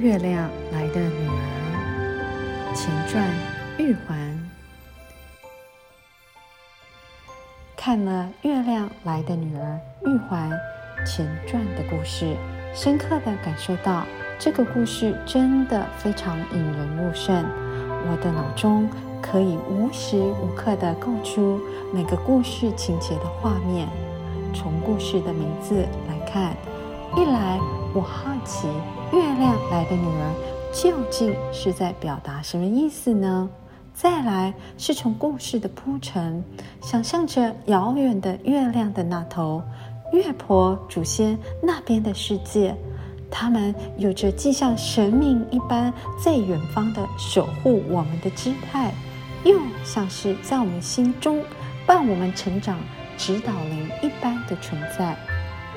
月亮来的女儿前传玉环。看了《月亮来的女儿玉环》前传的故事，深刻地感受到这个故事真的非常引人入胜。我的脑中可以无时无刻的构出每个故事情节的画面。从故事的名字来看，一来我好奇《月亮来的女儿》究竟是在表达什么意思呢？再来是从故事的铺陈，想象着遥远的月亮的那头，月婆祖先那边的世界，他们有着既像神明一般在远方的守护我们的姿态，又像是在我们心中伴我们成长。指导灵一般的存在，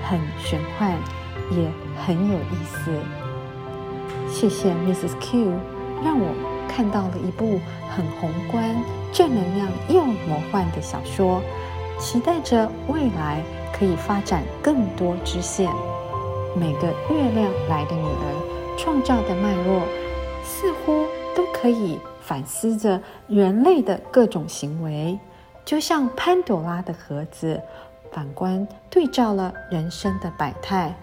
很玄幻，也很有意思。谢谢 Mrs. Q，让我看到了一部很宏观、正能量又魔幻的小说，期待着未来可以发展更多支线。每个月亮来的女儿创造的脉络，似乎都可以反思着人类的各种行为。就像潘朵拉的盒子，反观对照了人生的百态，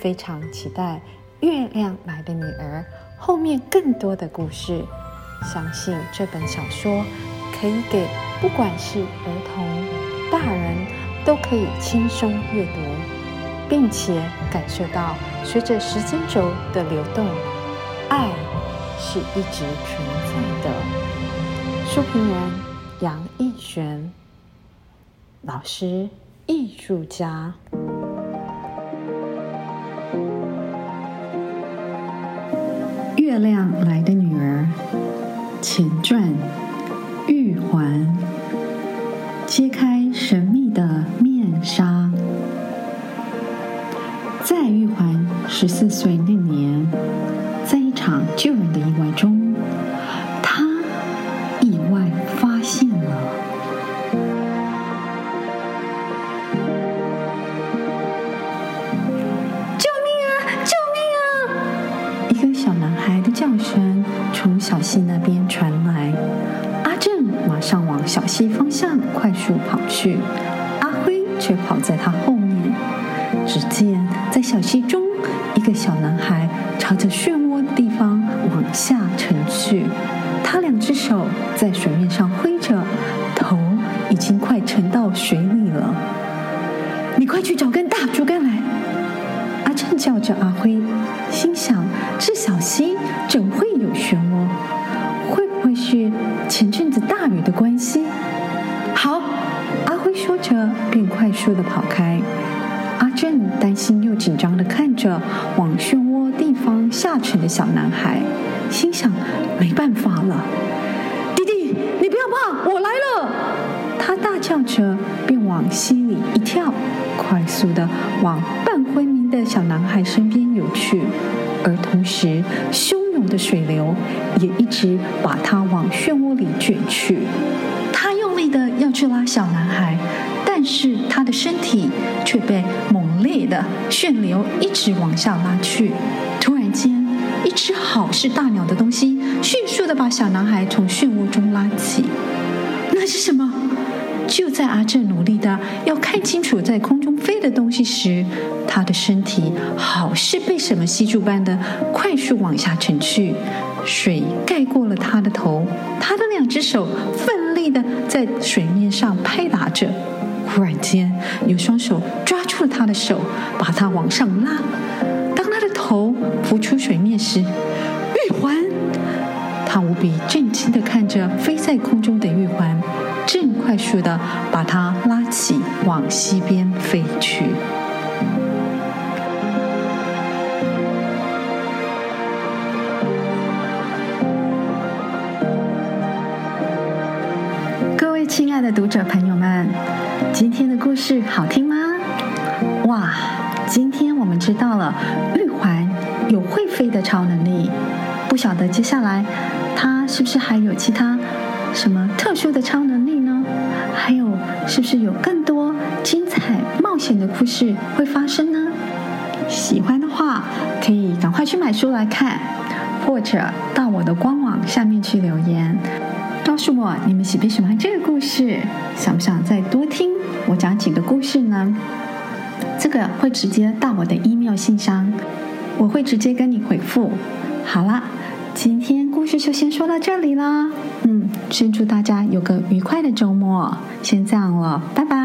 非常期待《月亮来的女儿》后面更多的故事。相信这本小说可以给不管是儿童、大人都可以轻松阅读，并且感受到随着时间轴的流动，爱是一直存在的。书评人。杨奕璇，老师，艺术家，《月亮来的女儿》前传，玉环，揭开神秘的面纱。在玉环十四岁那小男孩的叫声从小溪那边传来，阿正马上往小溪方向快速跑去，阿辉却跑在他后面。只见在小溪中，一个小男孩朝着漩涡的地方往下沉去，他两只手在水面上挥着，头已经快沉到水里了。你快去找根大竹竿！叫着阿辉，心想：这小溪怎会有漩涡？会不会是前阵子大雨的关系。好，阿辉说着，便快速的跑开。阿正担心又紧张的看着往漩涡地方下沉的小男孩，心想：没办法了，弟弟，你不要怕，我来了！他大叫着，便往溪里一跳，快速的往的小男孩身边游去，而同时，汹涌的水流也一直把他往漩涡里卷去。他用力的要去拉小男孩，但是他的身体却被猛烈的旋流一直往下拉去。突然间，一只好似大鸟的东西迅速的把小男孩从漩涡中拉起。那是什么？就在阿正努力的要看清楚在空中飞的东西时，他的身体好似被什么吸住般的快速往下沉去，水盖过了他的头，他的两只手奋力的在水面上拍打着。忽然间，有双手抓住了他的手，把他往上拉。当他的头浮出水面时，玉环，他无比震惊的看着飞在空中的玉环。正快速的把它拉起，往西边飞去。各位亲爱的读者朋友们，今天的故事好听吗？哇，今天我们知道了玉环有会飞的超能力，不晓得接下来它是不是还有其他什么特殊的超能力呢？还有，是不是有更多精彩冒险的故事会发生呢？喜欢的话，可以赶快去买书来看，或者到我的官网下面去留言，告诉我你们喜不喜欢这个故事，想不想再多听我讲几个故事呢？这个会直接到我的 email 信箱，我会直接跟你回复。好了，今天故事就先说到这里啦。嗯，先祝大家有个愉快的周末，先这样了，拜拜。